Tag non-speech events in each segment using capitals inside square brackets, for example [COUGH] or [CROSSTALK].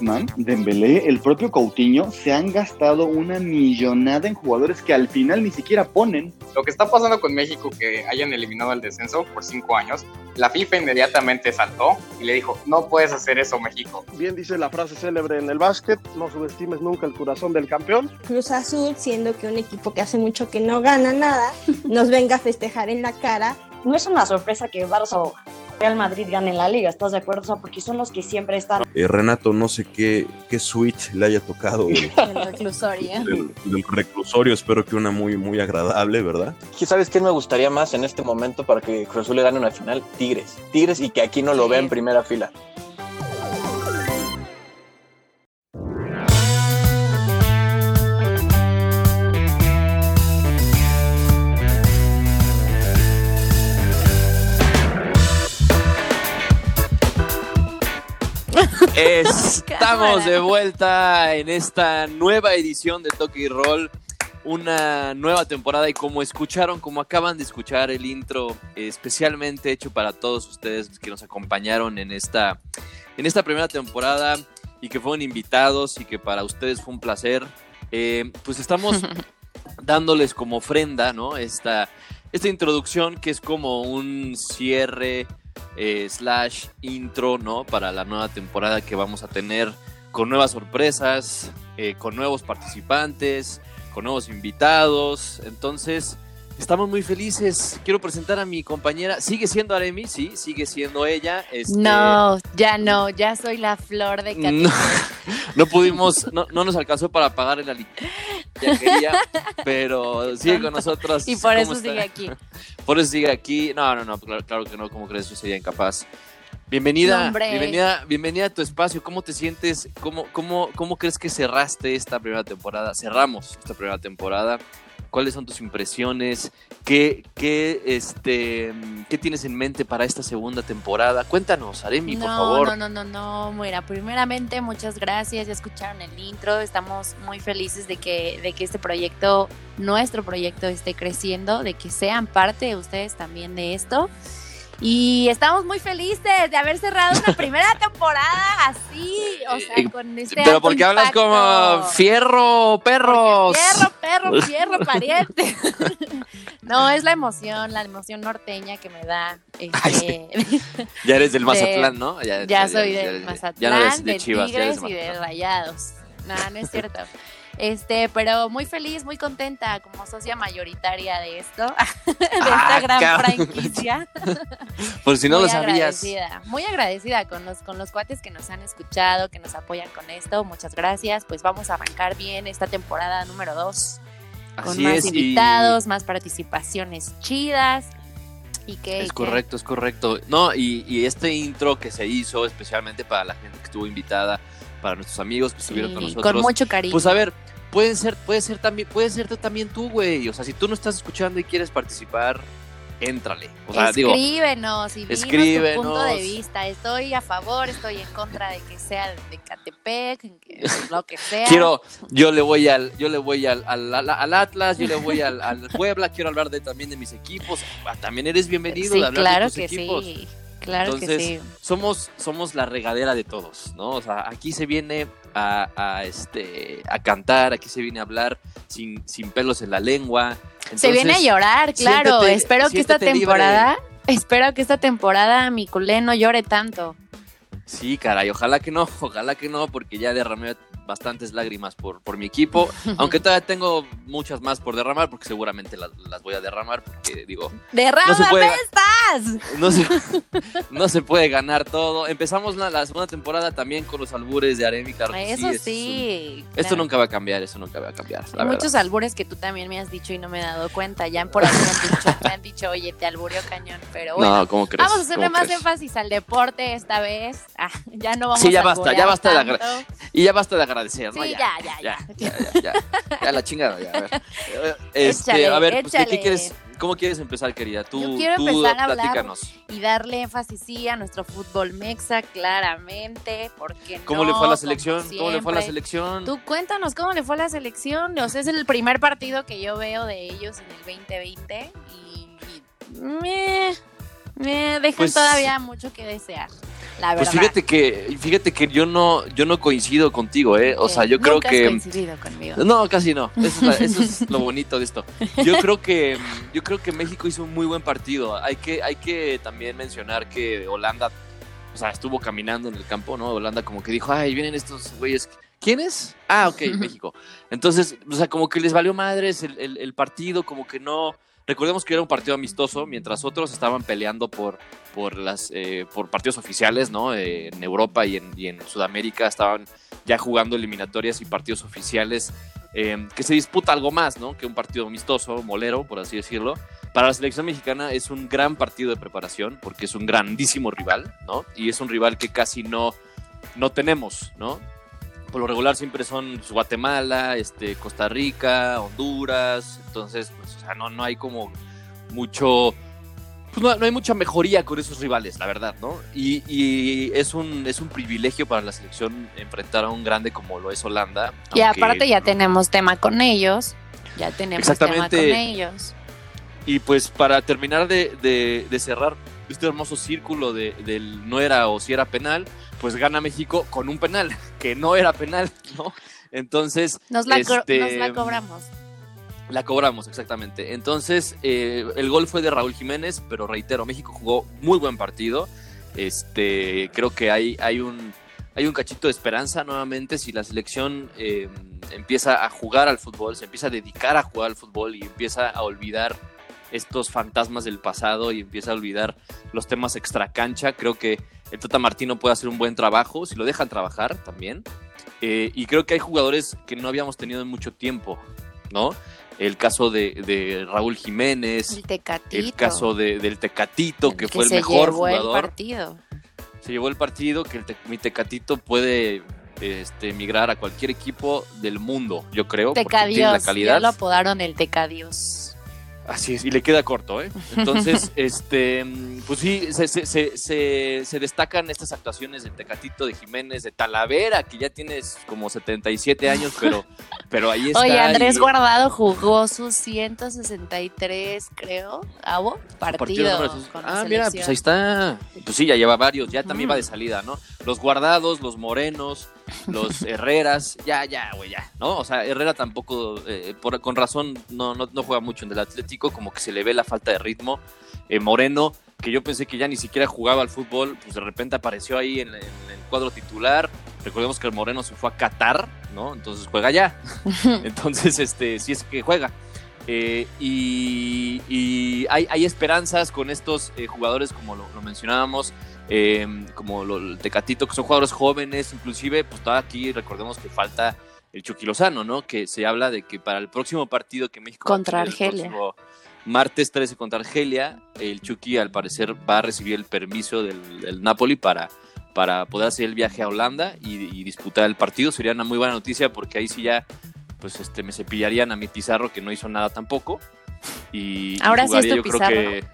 Griezmann, Dembélé, el propio Coutinho se han gastado una millonada en jugadores que al final ni siquiera ponen. Lo que está pasando con México, que hayan eliminado el descenso por cinco años, la FIFA inmediatamente saltó y le dijo, no puedes hacer eso México. Bien dice la frase célebre en el básquet, no subestimes nunca el corazón del campeón. Cruz Azul, siendo que un equipo que hace mucho que no gana nada, [LAUGHS] nos venga a festejar en la cara. No es una sorpresa que Barça o Real Madrid gane la liga, ¿estás de acuerdo? O sea, porque son los que siempre están. Eh, Renato, no sé qué, qué suite le haya tocado del, El reclusorio. [LAUGHS] del- del reclusorio, espero que una muy, muy agradable, ¿verdad? ¿Qué- ¿Sabes qué me gustaría más en este momento para que Cruz Azul le gane una final? Tigres. Tigres y que aquí no lo Sí. vea en primera fila. Estamos de vuelta en esta nueva edición de Toque y Roll, una nueva temporada y como escucharon, como acaban de escuchar el intro especialmente hecho para todos ustedes que nos acompañaron en esta, en esta primera temporada y que fueron invitados y que para ustedes fue un placer, eh, pues estamos [LAUGHS] dándoles como ofrenda, ¿no? Esta, esta introducción que es como un cierre eh, slash intro, ¿no? Para la nueva temporada que vamos a tener con nuevas sorpresas, eh, con nuevos participantes, con nuevos invitados. Entonces, estamos muy felices. Quiero presentar a mi compañera. Sigue siendo Aremi, sí, sigue siendo ella. este, No, ya no, ya soy la flor de [LAUGHS] no, no pudimos, no, no nos alcanzó para pagar el ali- ya quería, pero sigue con nosotros. Y por ¿Cómo eso está? sigue aquí. [LAUGHS] Por eso sigue aquí. No, no, no, claro, claro que no, ¿cómo crees? Yo sería incapaz. Bienvenida, No, bienvenida, bienvenida a tu espacio. ¿Cómo te sientes? ¿Cómo, cómo, ¿Cómo crees que cerraste esta primera temporada? Cerramos esta primera temporada. ¿Cuáles son tus impresiones? ¿Qué, qué, este, ¿Qué tienes en mente para esta segunda temporada? Cuéntanos, Aremi, por no, favor. No, no, no, no, mira, primeramente muchas gracias, ya escucharon el intro, estamos muy felices de que, de que este proyecto, nuestro proyecto esté creciendo, de que sean parte ustedes también de esto. Y estamos muy felices de haber cerrado una primera temporada así, o sea, Eh, con este Pero porque hablas impacto. como fierro, perros. Fierro, perro, fierro, [LAUGHS] pariente. [LAUGHS] No, es la emoción, la emoción norteña que me da. Ay, Este, Ya eres del [LAUGHS] de- Mazatlán, ¿no? ya soy ya- del ya- Mazatlán, ya no eres de de Chivas, ya Tigres y de. Rayados. No, no es cierto. Este, pero muy feliz, muy contenta como socia mayoritaria de esto, [LAUGHS] de Ah, esta gran cabrón. franquicia. [LAUGHS] Por si no muy lo sabías. agradecida, muy agradecida con los, con los cuates que nos han escuchado, que nos apoyan con esto. Muchas gracias. Pues vamos a arrancar bien esta temporada número 2 con Así más es, y- invitados, más participaciones chidas. Y que, Es correcto, es correcto. No, y, y este intro que se hizo especialmente para la gente que estuvo invitada, para nuestros amigos que estuvieron con nosotros. con mucho cariño. Pues a ver, puede ser, puede ser también, puede ser también tú, güey. O sea, si tú no estás escuchando y quieres participar, éntrale. O sea, digo, escríbenos y dinos escríbenos. tu punto de vista. Estoy a favor, estoy en contra de que sea de Catepec, lo que [LAUGHS] sea. quiero, yo le voy al, yo le voy al, al, al- Atlas, yo le voy al, al [LAUGHS] Puebla, quiero hablar de también de mis equipos. Ah, También eres bienvenido Sí, de hablar claro de tus que equipos. sí. Claro Entonces, que sí. somos, somos la regadera de todos, ¿no? O sea, aquí se viene a, a, este, a cantar, aquí se viene a hablar sin, sin pelos en la lengua. Se viene a llorar, claro. siéntete- espero que esta libre. temporada, espero que esta temporada mi culé no llore tanto. Sí, caray, ojalá que no, [LAUGHS] ojalá que no, porque ya derramé bastantes lágrimas por, por mi equipo, [LAUGHS] aunque todavía tengo muchas más por derramar, porque seguramente las, las voy a derramar, porque digo, ¡Derrámame No se puede- estas! no se, [LAUGHS] [LAUGHS] no se puede ganar todo. Empezamos la, la segunda temporada también con los albures de Aremi, que Eso sí, es esto nunca va a cambiar, eso nunca va a cambiar. la muchos albures que tú también me has dicho y no me he dado cuenta. Ya por ahí me han dicho, me han dicho oye, te alburió cañón. Pero bueno, No, ¿cómo crees? vamos a hacerle ¿Cómo más crees? énfasis al deporte esta vez. Ah, ya no vamos Sí, ya a basta, ya basta de tanto. agra- Y ya basta de agradecer, ¿no? Sí, ya, ya, ya. ya, ya, ya, ya, la chingada, ya. A ver, [LAUGHS] este, Échale, a ver pues, ¿de échale. ¿qué quieres, ¿cómo quieres empezar, querida? Tú, Yo quiero tú empezar a hablar platícanos. y darle énfasis sí a nuestro fútbol mexa, claramente, porque ¿Cómo le fue a la selección? ¿Cómo le fue a la selección? Tú cuéntanos cómo le fue a la selección. O sea, es el primer partido que yo veo de ellos en el 2020 y, y me, me dejan Pues- todavía mucho que desear. La Pues fíjate que, fíjate que yo no, yo no coincido contigo, ¿eh? O sea, yo Nunca creo has que. coincidido conmigo. No, casi no. Eso es, la- eso es [LAUGHS] lo bonito de esto. Yo creo que yo creo que México hizo un muy buen partido. Hay que hay que también mencionar que Holanda, o sea, estuvo caminando en el campo, ¿no? Holanda como que dijo, "Ay, vienen estos güeyes. ¿Quiénes? Ah, ok, [LAUGHS] México." Entonces, o sea, como que les valió madres el, el- el partido, como que no Recordemos que era un partido amistoso, mientras otros estaban peleando por, por, las, eh, por partidos oficiales, ¿no? Eh, en Europa y en, Sudamérica estaban ya jugando eliminatorias y partidos oficiales, eh, que se disputa algo más, ¿no? Que un partido amistoso, molero, por así decirlo. Para la selección mexicana es un gran partido de preparación, porque es un grandísimo rival, ¿no? Y es un rival que casi no, no tenemos, ¿no? Por lo regular siempre son pues, Guatemala, este, Costa Rica, Honduras, entonces, pues, o sea, no, no hay como mucho, pues no, no hay mucha mejoría con esos rivales, la verdad, ¿no? Y, y es, un, es un privilegio para la selección enfrentar a un grande como lo es Holanda. Y aunque- aparte ya tenemos tema con ellos. Ya tenemos tema Exactamente. con ellos. Y pues para terminar de, de- de cerrar este hermoso círculo de, del no era o si era penal, pues gana México con un penal, que no era penal, ¿no? Entonces, Nos la, este, nos la cobramos. La cobramos, exactamente. Entonces, eh, el gol fue de Raúl Jiménez, pero reitero, México jugó muy buen partido. Este, creo que hay, hay un hay un cachito de esperanza nuevamente si la selección eh, empieza a jugar al fútbol, se empieza a dedicar a jugar al fútbol y empieza a olvidar estos fantasmas del pasado y empieza a olvidar los temas extracancha. Creo que el Tata Martino puede hacer un buen trabajo, si lo dejan trabajar también. Eh, y creo que hay jugadores que no habíamos tenido en mucho tiempo, ¿no? El caso de, de Raúl Jiménez, El Tecatito. el caso de- del Tecatito, que, el fue el se mejor llevó el jugador. partido. Se llevó el partido, que el te- mi Tecatito puede este, migrar a cualquier equipo del mundo, yo creo. porque tiene la Tecadios. calidad. Ya lo apodaron el Tecadios. Así es, y le queda corto, ¿eh? [LAUGHS] Entonces, este, mm, pues sí, se, se, se, se- se destacan estas actuaciones de Tecatito, de Jiménez, de Talavera, que ya tienes como 77 años, pero, [LAUGHS] pero ahí está. Oye, Andrés y- Guardado jugó sus 163, creo, ¿abo? partido Partido. con la Ah, mira, pues ahí está. Pues sí, ya lleva varios, ya también va de salida, ¿no? Los guardados, los morenos, los [LAUGHS] herreras, ya, ya, güey, ya, ¿no? O sea, Herrera tampoco, eh, por- con razón, no, no, no juega mucho en el Atlético, como que se le ve la falta de ritmo. Eh, Moreno, que yo pensé que ya ni siquiera jugaba al fútbol, pues de repente apareció ahí en, en el cuadro titular. Recordemos que el Moreno se fue a Qatar, ¿no? Entonces juega ya. [LAUGHS] Entonces, este, sí es que juega. Eh, y y hay, hay esperanzas con estos eh, jugadores, como lo, lo mencionábamos, eh, como lo, el Tecatito, que son jugadores jóvenes, inclusive, pues todavía aquí recordemos que falta el Chucky Lozano, ¿no? Que se habla de que para el próximo partido que México va a Contra Argelia. martes 13 contra Argelia, el Chucky al parecer va a recibir el permiso del, del Napoli para, para poder hacer el viaje a Holanda y, y disputar el partido. Sería una muy buena noticia porque ahí sí ya pues este me cepillarían a mi Pizarro que no hizo nada tampoco. Y, y Ahora sí es jugaría, tu yo creo que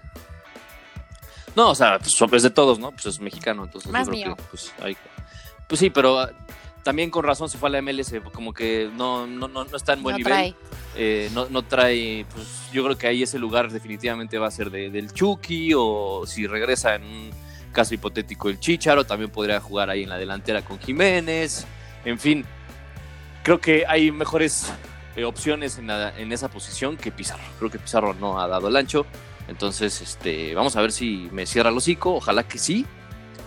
no, o sea, pues es de todos, ¿no? Pues es mexicano, entonces Más yo creo mío. que pues, hay- pues sí, pero ah, también con razón se fue a la MLS, como que no, no, no, no está en buen No nivel. trae. Eh, no, no trae, pues yo creo que ahí ese lugar definitivamente va a ser de- del Chucky o si regresa en un caso hipotético el Chicharo, también podría jugar ahí en la delantera con Jiménez, en fin, creo que hay mejores eh, opciones en, la- en esa posición que Pizarro, creo que Pizarro no ha dado el ancho, entonces este, vamos a ver si me cierra el hocico, ojalá que sí,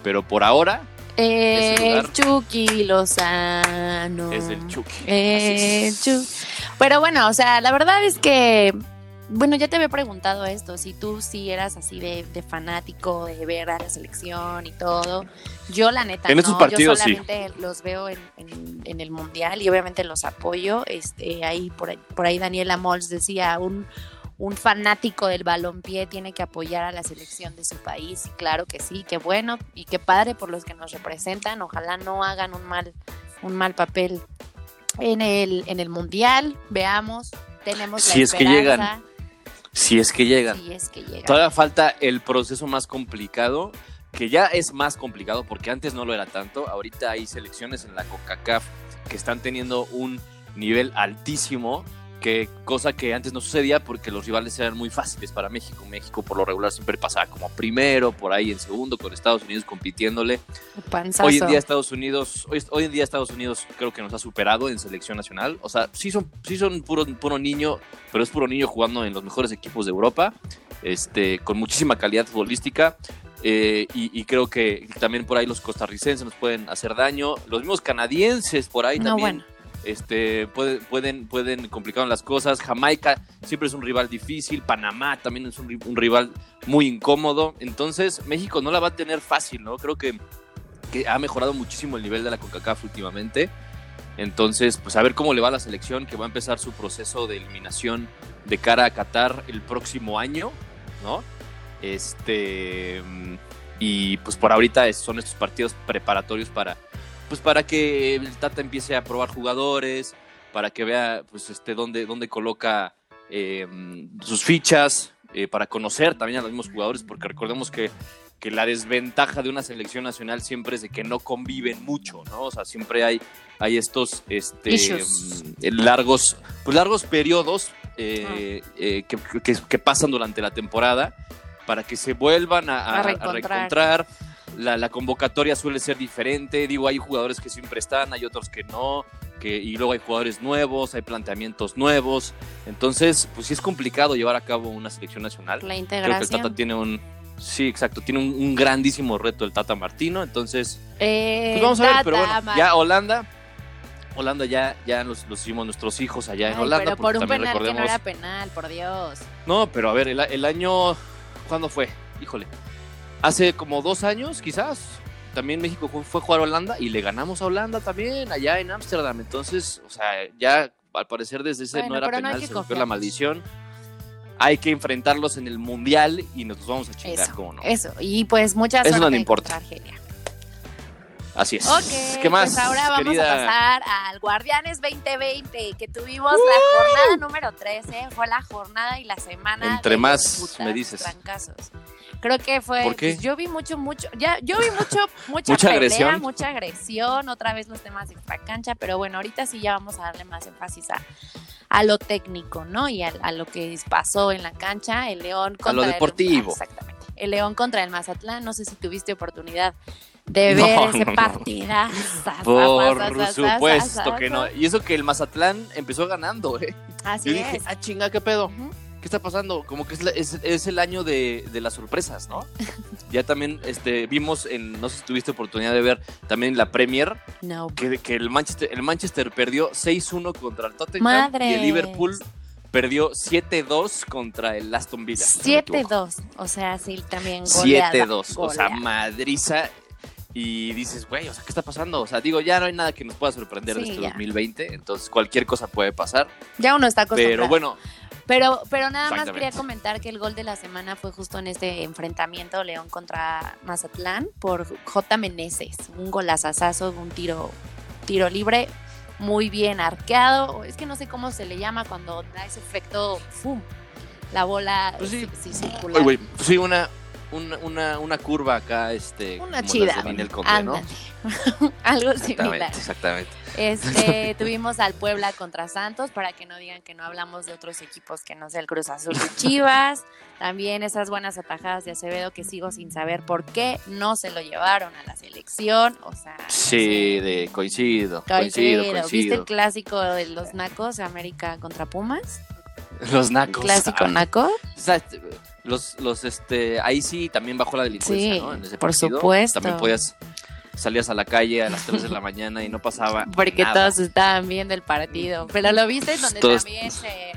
pero por ahora El. Chucky Lozano. es el Chucky. El Así es. Chu- Pero bueno, o sea, la verdad es que, bueno, ya te había preguntado esto, si tú sí eras así de, de fanático, de ver a la selección y todo. Yo la neta En no, partidos, yo sí. solamente los veo en, en- en el Mundial y obviamente los apoyo. Este, ahí por, ahí- por ahí Daniela Mols decía, un, un fanático del balompié tiene que apoyar a la selección de su país. Y claro que sí, qué bueno y qué padre por los que nos representan. Ojalá no hagan un mal, un mal papel en el, en el mundial. Veamos, tenemos la Si es que esperanza. Si es que llegan. Si es que llegan. Todavía falta el proceso más complicado, que ya es más complicado porque antes no lo era tanto. Ahorita hay selecciones en la CONCACAF que están teniendo un nivel altísimo, que cosa que antes no sucedía porque los rivales eran muy fáciles para México. México por lo regular siempre pasaba como primero, por ahí en segundo, con Estados Unidos compitiéndole. Panzazo. Hoy en día Estados Unidos, hoy, hoy en día Estados Unidos creo que nos ha superado en selección nacional. O sea, sí son, sí son puro, puro niño, pero es puro niño jugando en los mejores equipos de Europa, este, con muchísima calidad futbolística. eh, y, y creo que también por ahí los costarricenses nos pueden hacer daño. Los mismos canadienses por ahí No, también bueno. Este, pueden, pueden, complicar las cosas. Jamaica siempre es un rival difícil. Panamá también es un, ri- un rival muy incómodo. Entonces, México no la va a tener fácil, ¿no? Creo que, ha mejorado muchísimo el nivel de la CONCACAF últimamente. Entonces, pues a ver cómo le va a la selección, que va a empezar su proceso de eliminación de cara a Qatar el próximo año, ¿no? Este. Y pues por ahorita son estos partidos preparatorios para pues para que el Tata empiece a probar jugadores, para que vea pues este dónde, dónde coloca eh, sus fichas, eh, para conocer también a los mismos jugadores, porque recordemos que, que la desventaja de una selección nacional siempre es de que no conviven mucho, ¿no? O sea, siempre hay, hay estos este, mm, largos, pues largos periodos eh, eh, que, que- que pasan durante la temporada para que se vuelvan a, a- A a reencontrar. La, la convocatoria suele ser diferente. Digo, hay jugadores que siempre están, hay otros que no. Que, y luego hay jugadores nuevos, hay planteamientos nuevos. Entonces, pues sí es complicado llevar a cabo una selección nacional. La Creo que el integración. Tata tiene un. Sí, exacto. Tiene un, un grandísimo reto el Tata Martino. Entonces, Eh, pues vamos a ver. Pero bueno, Mar- ya Holanda. Holanda ya, ya los, los hicimos nuestros hijos allá en Holanda. pero por un penal que no recordemos- era penal, por Dios. no, pero a ver, el, el año. ¿Cuándo fue? Híjole. Hace como dos años, quizás. También México fue, a jugar a Holanda y le ganamos a Holanda también, allá en Ámsterdam. Entonces, o sea, ya al parecer desde ese Bueno, no era no penal, se rompió la maldición. Hay que enfrentarlos en el mundial y nos los vamos a chingar, Eso, ¿cómo no? Eso, y pues mucha Eso no importa. Argelia. Así es. ¿Qué más? pues ahora vamos querida? a pasar al Guardianes 2020, que tuvimos la jornada número 13, fue la jornada y la semana Entre de más me dices. trancazos. Creo que fue, ¿Por qué? pues, yo vi mucho, mucho, ya, yo vi mucho, [LAUGHS] mucha, Mucha pelea, agresión. mucha agresión, otra vez los temas de cancha, pero bueno, ahorita sí ya vamos a darle más énfasis a, a lo técnico, ¿no? Y a, a lo que pasó en la cancha, el León contra lo el- deportivo. exactamente. El León contra el Mazatlán, no sé si tuviste oportunidad de No, ver [LAUGHS] ese no. Por supuesto que no. Y eso que el Mazatlán empezó ganando, ¿eh? Así Yo dije, es. ah, chinga, ¿qué pedo? Ujú. ¿Qué está pasando? Como que es, la- es- es el año de, de las sorpresas, ¿no? [LAUGHS] ya también este, vimos, en, no sé si tuviste oportunidad de ver también la Premier, No. que, que el, Manchester, el Manchester perdió 6-1 contra el Tottenham Madres. y el Liverpool perdió 7-2 contra el Aston Villa. si no me equivoco. 7-2. O sea, sí, también goleada. 7-2. O sea, madriza. Y dices, güey, o sea, ¿qué está pasando? O sea, digo, ya no hay nada que nos pueda sorprender de Sí, este ya. 2020. Entonces, cualquier cosa puede pasar. ya uno está acostumbrado. Pero bueno, Pero, pero nada más quería comentar que el gol de la semana fue justo en este enfrentamiento León contra Mazatlán por J. Meneses. Un golazazazo, un tiro, tiro libre, muy bien arqueado. Es que no sé cómo se le llama cuando da ese efecto, ¡fum! La bola Pues sí. sí. Oye, pues sí, una, una, una, una curva acá, este. Una como chida. ¿no? [LAUGHS] Algo Exactamente, similar. exactamente. Este, [LAUGHS] tuvimos al Puebla contra Santos, para que no digan que no hablamos de otros equipos que no sea el Cruz Azul y Chivas. También esas buenas atajadas de Acevedo que sigo sin saber por qué no se lo llevaron a la selección. O sea, no Sí, sé. de coincido, Coincido. coincido, ¿Viste el clásico de los Nacos, América contra Pumas? [LAUGHS] Los nacos. Clásico Ah, Naco. o sea, los, los, este, ahí sí también bajó la delincuencia, Sí, ¿no? En ese por partido. supuesto. También podías, salías a la calle a las 3 de la mañana y no pasaba Porque nada. todos estaban viendo el partido. Pero lo viste donde Todos- también se,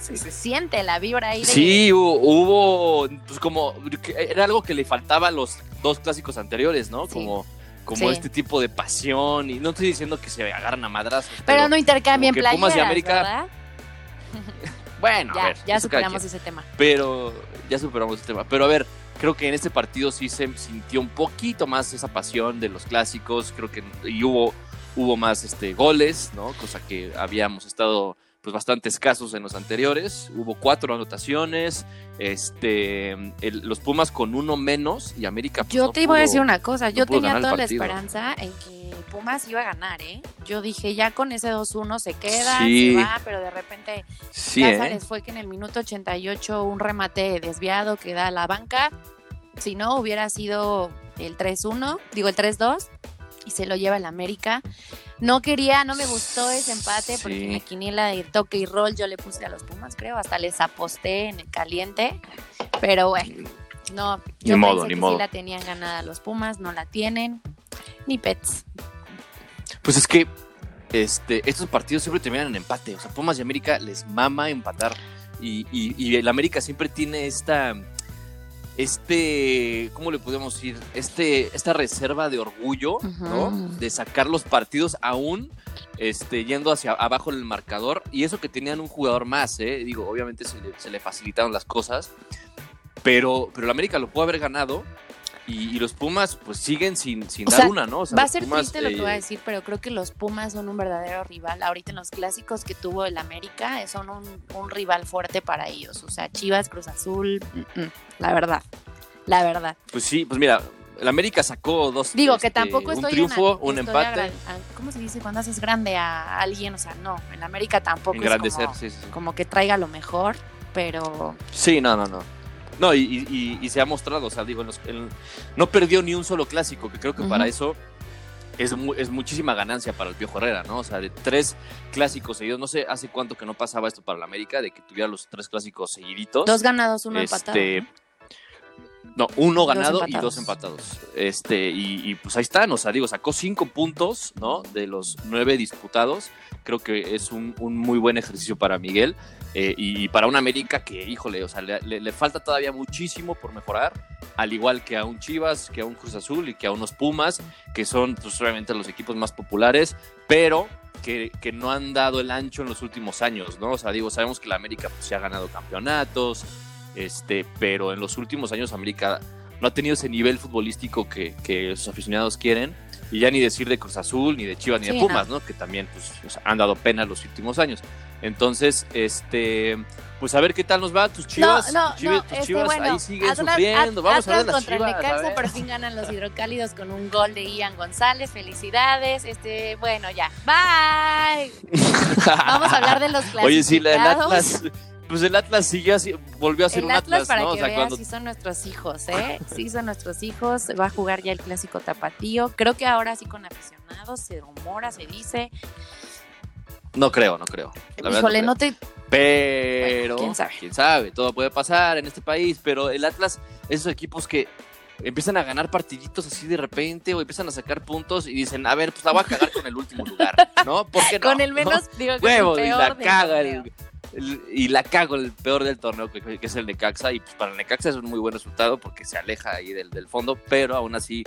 se- se siente la vibra ahí de Sí, hu- hubo, pues como, era algo que le faltaba a los dos clásicos anteriores, ¿no? Sí. Como, como Sí. este tipo de pasión, y no estoy diciendo que se agarran a madrazos. Pero no intercambien que Pumas playeras, y América- ¿verdad? [LAUGHS] bueno, Ya, a ver, ya superamos ese tema. Pero ya superamos ese tema. Pero a ver, creo que en este partido sí se sintió un poquito más esa pasión de los clásicos, creo que y hubo, hubo más este, goles, ¿no? Cosa que habíamos estado pues bastante escasos en los anteriores. Hubo cuatro anotaciones, este, el- los Pumas con uno menos y América. pues, Yo no te iba a decir una cosa, yo tenía toda la esperanza en que Pumas iba a ganar, ¿eh? Yo dije, ya con ese 2-1 se queda, Sí. se va, pero de repente Sí, ¿eh? Fue que en el minuto 88 un remate desviado que da a la banca. Si no, hubiera sido el 3-1, digo el 3-2, y se lo lleva el América. No quería, no me gustó ese empate porque en la quiniela de toque y roll yo le puse a los Pumas, creo, hasta les aposté en el caliente. Pero bueno, no, Ni modo, pensé ni que modo. sí la tenían ganada los Pumas, no la tienen. Ni Pets. Pues es que este, estos partidos siempre terminan en empate. O sea, Pumas y América les mama empatar. Y, y, y el América siempre tiene esta. Este. ¿Cómo le podemos decir? Este, esta reserva de orgullo, ¿no? De sacar los partidos aún. Este, yendo hacia abajo en el marcador. Y eso que tenían un jugador más, ¿eh? Digo, obviamente se le, se le facilitaron las cosas. Pero, pero el América lo pudo haber ganado. Y, y los Pumas, pues siguen sin, sin O dar sea, una, ¿no? O sea, Va a ser Pumas, triste lo que voy a eh, decir, pero creo que los Pumas son un verdadero rival. Ahorita en los clásicos que tuvo el América, eh, son un, un rival fuerte para ellos. O sea, Chivas, Cruz Azul, mm, mm, la verdad. La verdad. Pues sí, pues mira, el América sacó dos. Digo que este, tampoco Un estoy triunfo, en, un estoy empate. a- ¿Cómo se dice cuando haces grande a alguien? O sea, no, el América tampoco es como, sí, sí. como que traiga lo mejor, pero Sí, no, no, no. No, y, y- se ha mostrado, o sea, digo, en los- en- no perdió ni un solo clásico, que creo que para eso es, mu- es muchísima ganancia para el Piojo Herrera, ¿no? O sea, de tres clásicos seguidos, no sé hace cuánto que no pasaba esto para el América, de que tuviera los tres clásicos seguiditos. dos ganados, uno Este, empatado. ¿no? No, uno Dos ganado y dos empatados. Este, y, y, pues ahí están, o sea, digo, sacó cinco puntos, ¿no? De los nueve disputados. Creo que es un, muy buen ejercicio para Miguel. eh, y, para un América que, híjole, o sea, le falta todavía muchísimo por mejorar. Al igual que a un Chivas, que a un Cruz Azul y que a unos Pumas, que son, pues, obviamente los equipos más populares, pero que, que no han dado el ancho en los últimos años, ¿no? O sea, digo, sabemos que la América pues, se ha ganado campeonatos, este, pero en los últimos años América no ha tenido ese nivel futbolístico que, que sus aficionados quieren. Y ya ni decir de Cruz Azul, ni de Chivas, ni de Pumas, ¿no? Que también pues, sea, han dado pena los últimos años. Entonces, este, pues a ver qué tal nos va. Tus chivas, no, tus chivas, no, tus este, Chivas bueno, ahí siguen Atlas- sufriendo. Vamos a ver las contra chivas. Necaxa, por fin ganan los hidrocálidos con un gol de Ian González. Felicidades. Este, bueno, ya. Bye. [LAUGHS] Vamos a hablar de los clasificados. Oye, sí, la- el Atlas, pues el Atlas sí ya sí- volvió a ser El un Atlas, Atlas, para ¿no? O que sea, veas, cuando sí son nuestros hijos, ¿eh? Sí son nuestros hijos. Va a jugar ya el clásico tapatío. Creo que ahora sí con aficionados, se rumora, se dice. No creo, no creo. La Híjole, creo. no te. Pero, Bueno, quién quién sabe. sabe. todo puede pasar en este país, pero el Atlas, esos equipos que empiezan a ganar partiditos así de repente o empiezan a sacar puntos y dicen, a ver, pues la voy a cagar con el último lugar, ¿no? ¿Por qué [LAUGHS] no? Con el ¿No? menos, digo, con Huevo, el y peor la del caga el- y la cago el peor del torneo que, que es el Necaxa y pues para el Necaxa es un muy buen resultado porque se aleja ahí del, del fondo, pero aún así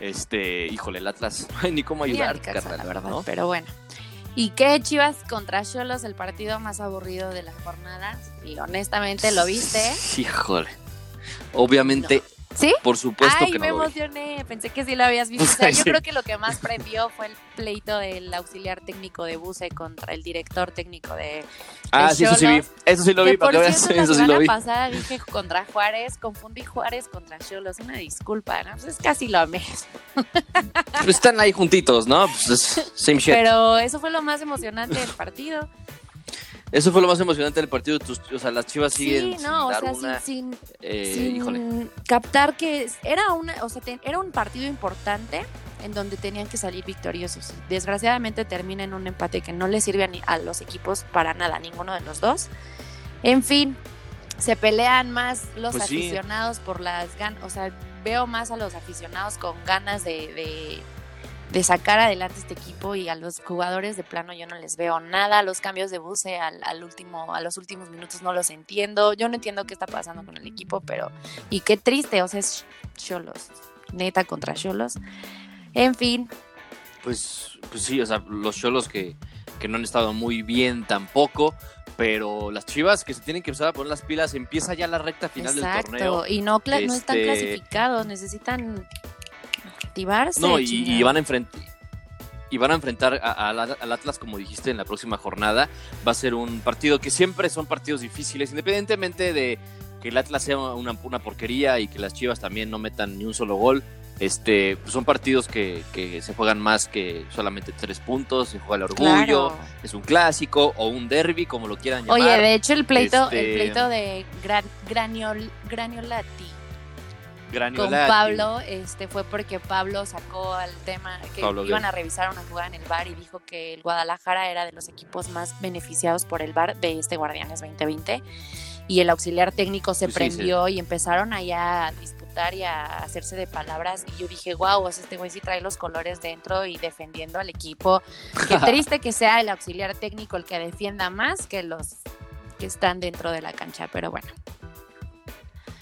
este, híjole, el Atlas [LAUGHS] no hay ni cómo Sí, ayudar, al Necaxa, carnal, la verdad, ¿no? pero bueno. ¿Y qué Chivas contra Cholos, el partido más aburrido de la jornada? Y honestamente, ¿lo viste? Híjole. Obviamente, ¿Sí? por supuesto Ay, que no me emocioné. Pensé que sí lo habías visto. O sea, [LAUGHS] yo Sí. creo que lo que más prendió fue el pleito del auxiliar técnico de Buse contra el director técnico de. Ah, de sí, eso sí vi. Eso sí lo vi, por cierto, [LAUGHS] la Eso sí semana lo vi. pasada dije contra Juárez, confundí Juárez contra Cholos. Una disculpa, ¿no? Pues es casi lo mismo. Pero están ahí juntitos, ¿no? Pues es same shit. Pero eso fue lo más emocionante del partido. Eso fue lo más emocionante del partido. Tus- o sea, las chivas siguen Sí, no, sin o sea, una. sin, sin, eh, sin híjole. captar que era una, o sea, te- era un partido importante en donde tenían que salir victoriosos. Desgraciadamente termina en un empate que no le sirve a, ni- a los equipos para nada, ninguno de los dos. En fin, se pelean más los Pues sí. aficionados por las ganas, o sea, veo más a los aficionados con ganas de, de, de sacar adelante este equipo y a los jugadores de plano yo no les veo nada. Los cambios de buce al, al último, a los últimos minutos no los entiendo. Yo no entiendo qué está pasando con el equipo, pero y qué triste, o sea, es Cholos, neta contra Cholos. En fin, Pues, pues sí, o sea, los cholos que, que no han estado muy bien tampoco. Pero las chivas que se tienen que empezar a poner las pilas, empieza ya la recta final del torneo. exacto. Y no, cla- no están Este- clasificados, necesitan No, y, van a enfrentar. y van a enfrentar a- a- al al Atlas, como dijiste, en la próxima jornada. Va a ser un partido que siempre son partidos difíciles, independientemente de que el Atlas sea una, una porquería y que las Chivas también no metan ni un solo gol. Este, pues son partidos que, que se juegan más que solamente tres puntos, se juega el orgullo, Claro. es un clásico o un derby, como lo quieran llamar. Oye, de hecho el pleito, el Este- pleito de Gran- Graniol, Graniolati con Graniolati. Pablo este fue porque Pablo sacó al tema que Pablo iban a revisar una jugada en el bar y dijo que el Guadalajara era de los equipos más beneficiados por el bar de este Guardianes 2020 y el auxiliar técnico se Sí, sí, prendió y empezaron allá a disputar y a hacerse de palabras y yo dije, wow, o sea, este güey sí trae los colores dentro y defendiendo al equipo. Qué [LAUGHS] triste que sea el auxiliar técnico el que defienda más que los que están dentro de la cancha, pero bueno.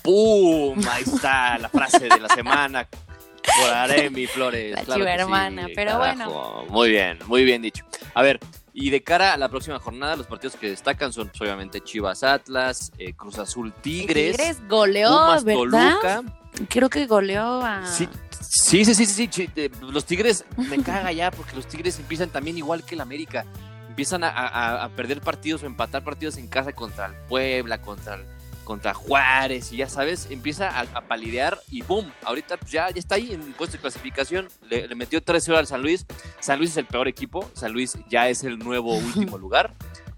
¡Pum! Ahí está la frase de la semana por Aremi Flores. La Claro sí, hermana, pero carajo. Muy bien, muy bien dicho. A ver, y de cara a la próxima jornada, los partidos que destacan son pues, obviamente Chivas Atlas, eh, Cruz Azul Tigres, Tigres goleó, Pumas ¿verdad? Toluca. Creo que goleó a. Sí, sí, sí, sí, sí, Los Tigres me caga ya porque los Tigres empiezan también igual que el América. Empiezan a, a- a perder partidos o empatar partidos en casa contra el Puebla, contra el- contra Juárez y ya sabes, empieza a, a palidear y ¡boom! Ahorita ya, ya está ahí en el puesto de clasificación. Le, le metió 3-0 al San Luis. San Luis es el peor equipo. San Luis ya es el nuevo [LAUGHS] último lugar.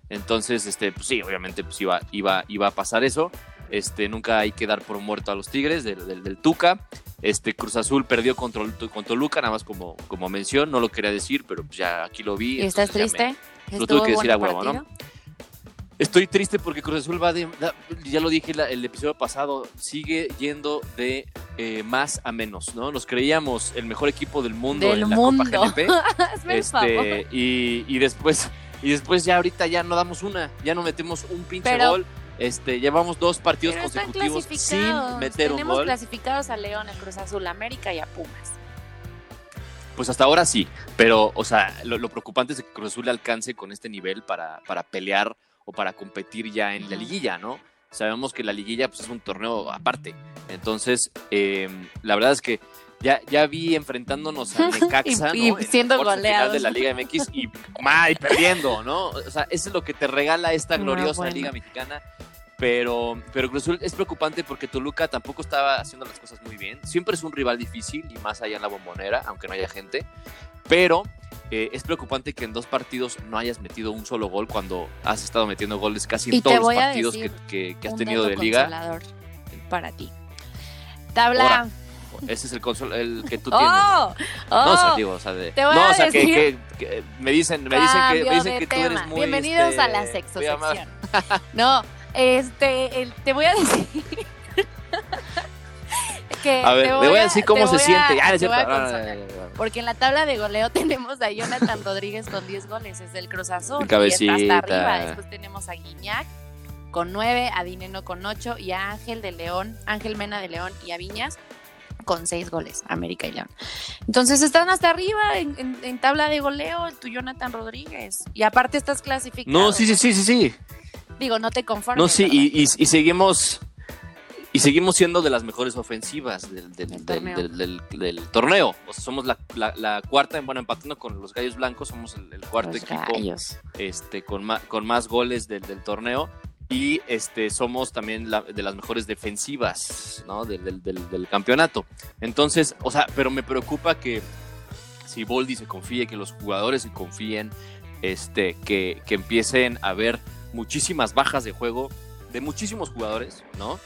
Entonces, este, pues sí, obviamente pues iba, iba, iba a pasar eso. Este, nunca hay que dar por muerto a los Tigres del, del- del Tuca. Este, Cruz Azul perdió contra, contra Toluca, nada más como, como mención, no lo quería decir, pero ya aquí lo vi. ¿Y estás me- triste? lo tuve que ¿Estuvo decir a huevo, ¿no? Estoy triste porque Cruz Azul va de, ya lo dije la- el episodio pasado, sigue yendo de eh, más a menos, ¿no? Nos creíamos el mejor equipo del mundo Del en la mundo. Copa GNP. [LAUGHS] Este, y, y después y después ya ahorita ya no damos una, ya no metemos un pinche Pero- gol. Este, llevamos dos partidos Pero están consecutivos sin meter un Tenemos gol. clasificados a León, a Cruz Azul, a América y a Pumas. Pues hasta ahora sí, pero, o sea, lo, lo preocupante es que Cruz Azul alcance con este nivel para, para pelear o para competir ya en la liguilla, ¿no? Sabemos que la liguilla pues, es un torneo aparte. Entonces, eh, la verdad es que ya, ya vi enfrentándonos a [LAUGHS] Necaxa, Y- y ¿no? En siendo goleados. de la Liga MX y, y perdiendo, ¿no? O sea, eso es lo que te regala esta No, gloriosa bueno. Liga Mexicana. Pero, pero Cruz Azul es preocupante porque Toluca tampoco estaba haciendo las cosas muy bien. Siempre es un rival difícil y más allá en la bombonera, aunque no haya gente. Pero eh, es preocupante que en dos partidos no hayas metido un solo gol cuando has estado metiendo goles casi en Y todos los partidos que, que- que has tenido de liga. para ti. Tabla. Ahora, Ese es el, consol- el que tú tienes. ¡Oh! ¡Oh! No, o sea, digo, o sea, de- Te voy no, a o sea, que, decir- que- que me dicen, me dicen que, me dicen que tú eres muy. Bienvenidos este, a la voy sexo sección. No, este, el- te voy a [LAUGHS] decir. A ver, le voy a decir cómo se siente. Porque en la tabla de goleo [LAUGHS] tenemos a Jonathan Rodríguez con 10 goles, es del Cruz Azul. Cabecita. Y está hasta arriba. Después tenemos a Guiñac con 9, a Dineno con 8 y a Ángel de León, Ángel Mena de León y a Viñas con 6 goles, América y León. Entonces están hasta arriba en, en- en tabla de goleo tu Jonathan Rodríguez. Y aparte estás clasificado. No, sí, sí, sí, sí, sí. Digo, no te conformes. No, sí, ¿verdad? y, y- y seguimos y seguimos siendo de las mejores ofensivas del, del- Del del- torneo. O sea, somos la, la- la cuarta, bueno, empatando con los Gallos Blancos, somos el, el cuarto Los equipo gallos. este, con, ma- con más goles del, torneo. Y este, somos también la- de las mejores defensivas ¿no? del, campeonato. Entonces, o sea, pero me preocupa que si Boldi se confíe, que los jugadores se confíen, este, que, que empiecen a haber muchísimas bajas de juego de muchísimos jugadores, ¿no?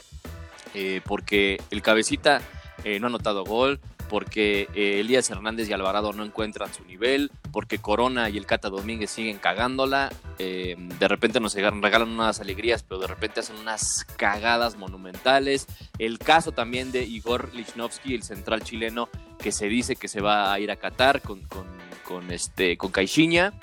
Eh, porque el cabecita eh, no ha anotado gol, porque eh, Elías Hernández y Alvarado no encuentran su nivel, porque Corona y el Cata Domínguez siguen cagándola, de repente nos regalan unas alegrías, pero de repente hacen unas cagadas monumentales. El caso también de Igor Lichnowsky, el central chileno, que se dice que se va a ir a Qatar con, con, este, con Caixinha.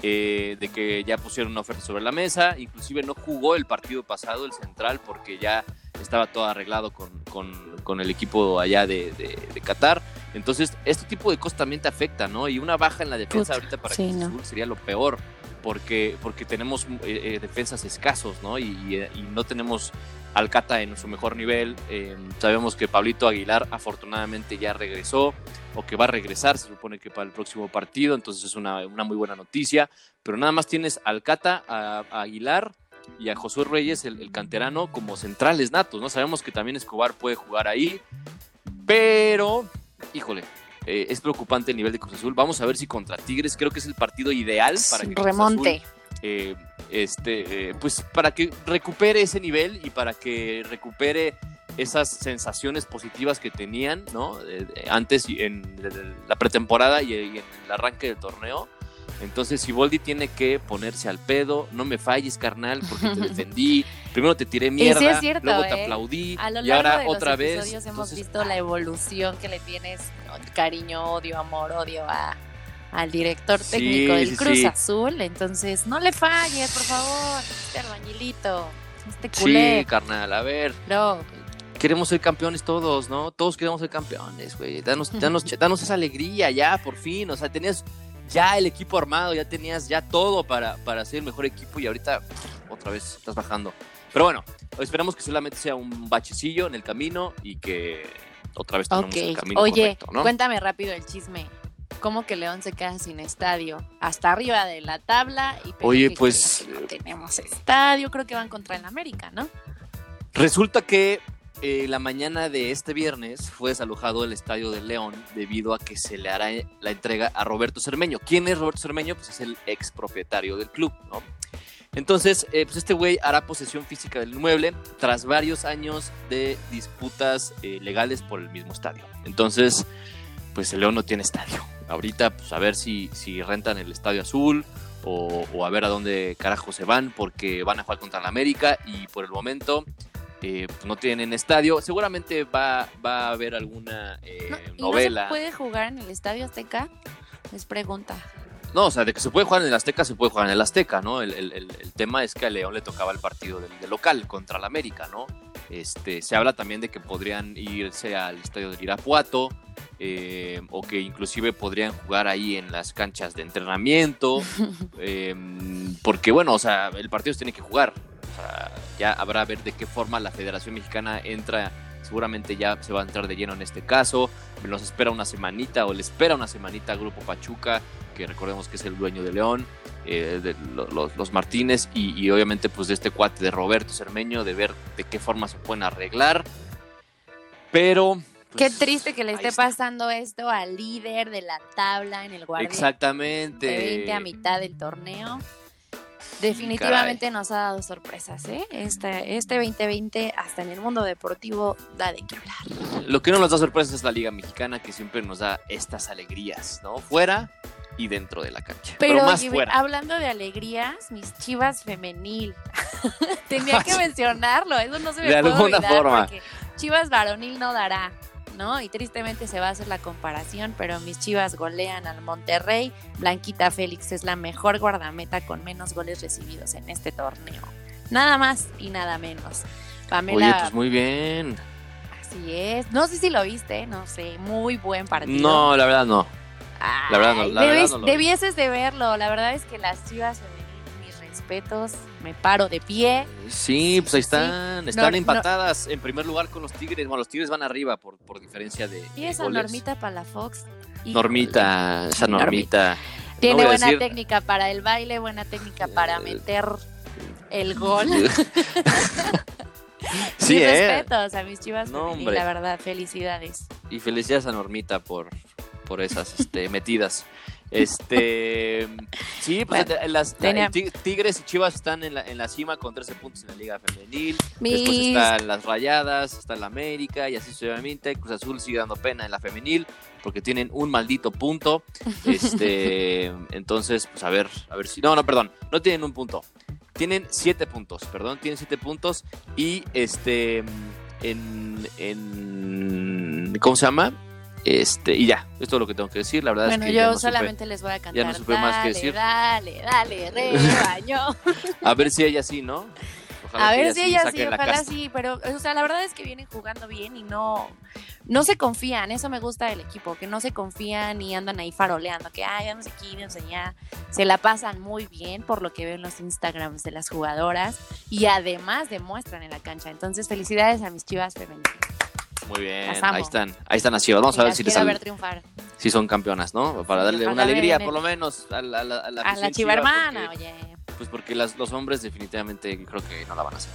de que ya pusieron una oferta sobre la mesa, inclusive no jugó el partido pasado el central porque ya estaba todo arreglado con, con- con el equipo allá de, de- de Qatar. Entonces, este tipo de cosas también te afecta, ¿no? Y una baja en la defensa Puta, ahorita para sí, Cruz no. Sería lo peor, porque, porque tenemos eh, eh, defensas escasos, ¿no? Y, y, eh, y no tenemos Alcata en su mejor nivel. Eh, sabemos que Pablito Aguilar afortunadamente ya regresó o que va a regresar, se supone que para el próximo partido, entonces es una, una muy buena noticia. Pero nada más tienes Alcata, a, a Aguilar y a Josué Reyes, el, el canterano, como centrales natos. ¿no? Sabemos que también Escobar puede jugar ahí, pero, híjole, eh, es preocupante el nivel de Cruz Azul. Vamos a ver si contra Tigres creo que es el partido ideal para que Cruz Remonte. Azul, eh, este, eh, pues para que recupere ese nivel y para que recupere esas sensaciones positivas que tenían, ¿no? Antes en la pretemporada y en el arranque del torneo. Entonces, si Boldi tiene que ponerse al pedo, no me falles, carnal, porque te defendí. [LAUGHS] Primero te tiré mierda, sí es cierto, luego te ¿eh? aplaudí A lo y largo ahora de los otra vez. hemos Entonces, visto la evolución que le tienes, ¿no? cariño, odio, amor, odio a, al director Sí, técnico del sí, Cruz. Azul. Entonces, no le falles, por favor, este albañilito, este culé. Sí, carnal, a ver, No, queremos ser campeones todos, ¿no? Todos queremos ser campeones, güey. Danos, danos, [LAUGHS] danos esa alegría ya, por fin. O sea, tenías ya el equipo armado, ya tenías ya todo para, para ser el mejor equipo y ahorita otra vez estás bajando. Pero bueno, esperamos que solamente sea un bachecillo en el camino y que otra vez tomemos el camino Oye, correcto, ¿no? cuéntame rápido el chisme. ¿Cómo que León se queda sin estadio? Hasta arriba de la tabla y Oye, ¿qué pues, no tenemos estadio, creo que van contra el América, ¿no? Resulta que eh, la mañana de este viernes fue desalojado el estadio de León debido a que se le hará la entrega a Roberto Cermeño. ¿Quién es Roberto Cermeño? Pues es el ex propietario del club, ¿no? Entonces, eh, pues este güey hará posesión física del inmueble tras varios años de disputas eh, legales por el mismo estadio. Entonces, pues el León no tiene estadio. Ahorita, pues a ver si, si rentan el estadio azul o, o a ver a dónde carajo se van porque van a jugar contra la América y por el momento eh, pues, no tienen estadio. Seguramente va, va a haber alguna eh, No, ¿Y novela. no se puede jugar en el Estadio Azteca? Les pregunta. No, o sea, de que se puede jugar en el Azteca, se puede jugar en el Azteca, ¿no? El, el- el- el tema es que a León le tocaba el partido del, del local contra la América, ¿no? Este, se habla también de que podrían irse al estadio del Irapuato, eh, o que inclusive podrían jugar ahí en las canchas de entrenamiento, [LAUGHS] eh, porque bueno, o sea, el partido se tiene que jugar. Ya habrá a ver de qué forma la Federación Mexicana entra, seguramente ya se va a entrar de lleno en este caso. Nos espera una semanita o le espera una semanita al Grupo Pachuca, que recordemos que es el dueño de León, eh, de lo- los, los Martínez y, y obviamente pues de este cuate de Roberto Cermeño, de ver de qué forma se pueden arreglar. Pero... Qué pues, triste que le esté está. pasando esto al líder de la tabla en el guardia Exactamente. de 20 a mitad del torneo. Definitivamente nos ha dado sorpresas, ¿eh? Este, este 2020 hasta en el mundo deportivo da de qué hablar. Lo que no nos da sorpresa es la Liga Mexicana, que siempre nos da estas alegrías, ¿no? Fuera y dentro de la cancha. Pero, Pero, más fuera. hablando de alegrías, mis chivas femenil. [LAUGHS] Tenía que [LAUGHS] mencionarlo, eso no se me De puede alguna olvidar forma. porque chivas varonil no dará, ¿no? Y tristemente se va a hacer la comparación, pero mis chivas golean al Monterrey. Blanquita Félix es la mejor guardameta con menos goles recibidos en este torneo. Nada más y nada menos. Pamela, Oye, pues muy bien. así es. No sé si lo viste, no sé, muy buen partido. No, la verdad no. la verdad no, la verdad no lo debieses de verlo. La verdad es que las chivas respetos, me paro de pie. Sí, pues ahí están. Están empatadas en primer lugar con los Tigres. Bueno, los Tigres van arriba por, por diferencia de, Y esa goles. Normita Palafox. híjole. Normita, esa Normita. Tiene buena decir- técnica para el baile, buena técnica para meter el [LAUGHS] gol. [LAUGHS] sí, Mis ¿eh? respetos a mis chivas No, femenil, la verdad, felicidades. Y felicidades a Normita por, por esas este, [LAUGHS] metidas. Este, sí, pues Bueno, las, tenía- Tigres y Chivas están en la, en la cima con 13 puntos en la Liga Femenil. Después Mis- están las Rayadas, está la América y así sucesivamente. Cruz Azul sigue dando pena en la femenil porque tienen un maldito punto. Este, [LAUGHS] entonces, pues a ver, a ver si. No, no, perdón, no tienen un punto. Tienen siete puntos, perdón, tienen siete puntos. Y este, en, en ¿cómo se llama? Este, y ya, esto es lo que tengo que decir. La verdad Bueno, es que ya yo no supe- solamente les voy a cantar. no supe más que decir. Dale, dale, [LAUGHS] rebaño. A ver si ella sí, ¿no? Ojalá A ver si ella sí, ojalá sí, pero, o sea, la verdad es que vienen jugando bien y no, no se confían, eso me gusta del equipo, que no se confían y andan ahí faroleando, que ay, no sé aquí, no sé allá. Se la pasan muy bien por lo que veo en los Instagrams de las jugadoras y además demuestran en la cancha. Entonces, felicidades a mis chivas femeninas. Muy bien, ahí están, ahí están las chivas. Vamos a ver si, les quiero sal- ver triunfar. si son campeonas, ¿no? Para darle una ojalá alegría, por lo menos, a la, a la, a la A la chiva hermana, porque- oye. Pues porque las, los hombres definitivamente creo que no la van a hacer.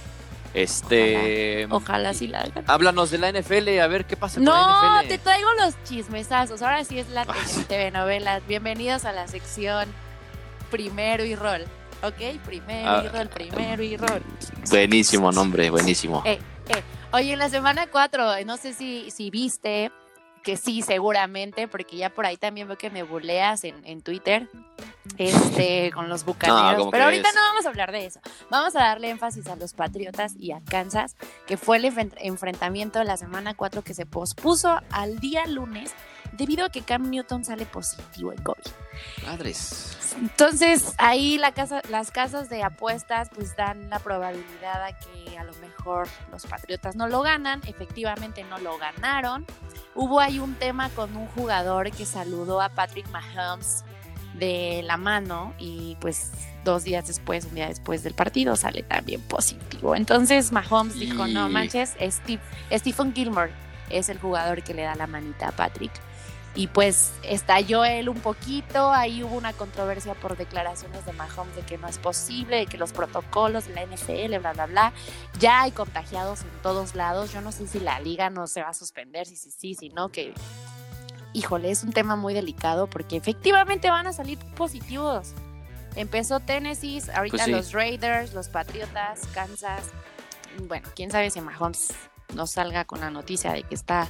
Este. Ojalá sí la hagan. Háblanos de la NFL, a ver qué pasa con No, la NFL. te traigo los chismesazos. Ahora sí es la Ah, sí. TV novelas. Bienvenidos a la sección primero y rol. ¿Ok? Primero Ah. y rol, primero y rol. Buenísimo nombre, buenísimo. Eh, eh. Oye, en la semana 4, no sé si, si viste, que sí, seguramente, porque ya por ahí también veo que me buleas en, en Twitter este, con los bucaneros. ¿cómo Pero ahorita no vamos a hablar de eso. Vamos a darle énfasis a los Patriotas y a Kansas, que fue el enfren- enfrentamiento de la semana 4 que se pospuso al día lunes debido a que Cam Newton sale positivo en COVID. Madres. Entonces, ahí la casa, las casas de apuestas pues dan la probabilidad a que a lo mejor los Patriotas no lo ganan. Efectivamente no lo ganaron. Hubo ahí un tema con un jugador que saludó a Patrick Mahomes de la mano y pues dos días después, un día después del partido, sale también positivo. Entonces Mahomes dijo, no manches, Steve, Stephen Gilmore es el jugador que le da la manita a Patrick. Y pues estalló él un poquito, ahí hubo una controversia por declaraciones de Mahomes de que no es posible, de que los protocolos de la NFL, bla, bla, bla. Ya hay contagiados en todos lados, yo no sé si la liga no se va a suspender, si sí, sí, si no, que... Híjole, es un tema muy delicado porque efectivamente van a salir positivos. Empezó Tennessee, ahorita Pues sí. los Raiders, los Patriotas, Kansas. Bueno, quién sabe si Mahomes no salga con la noticia de que está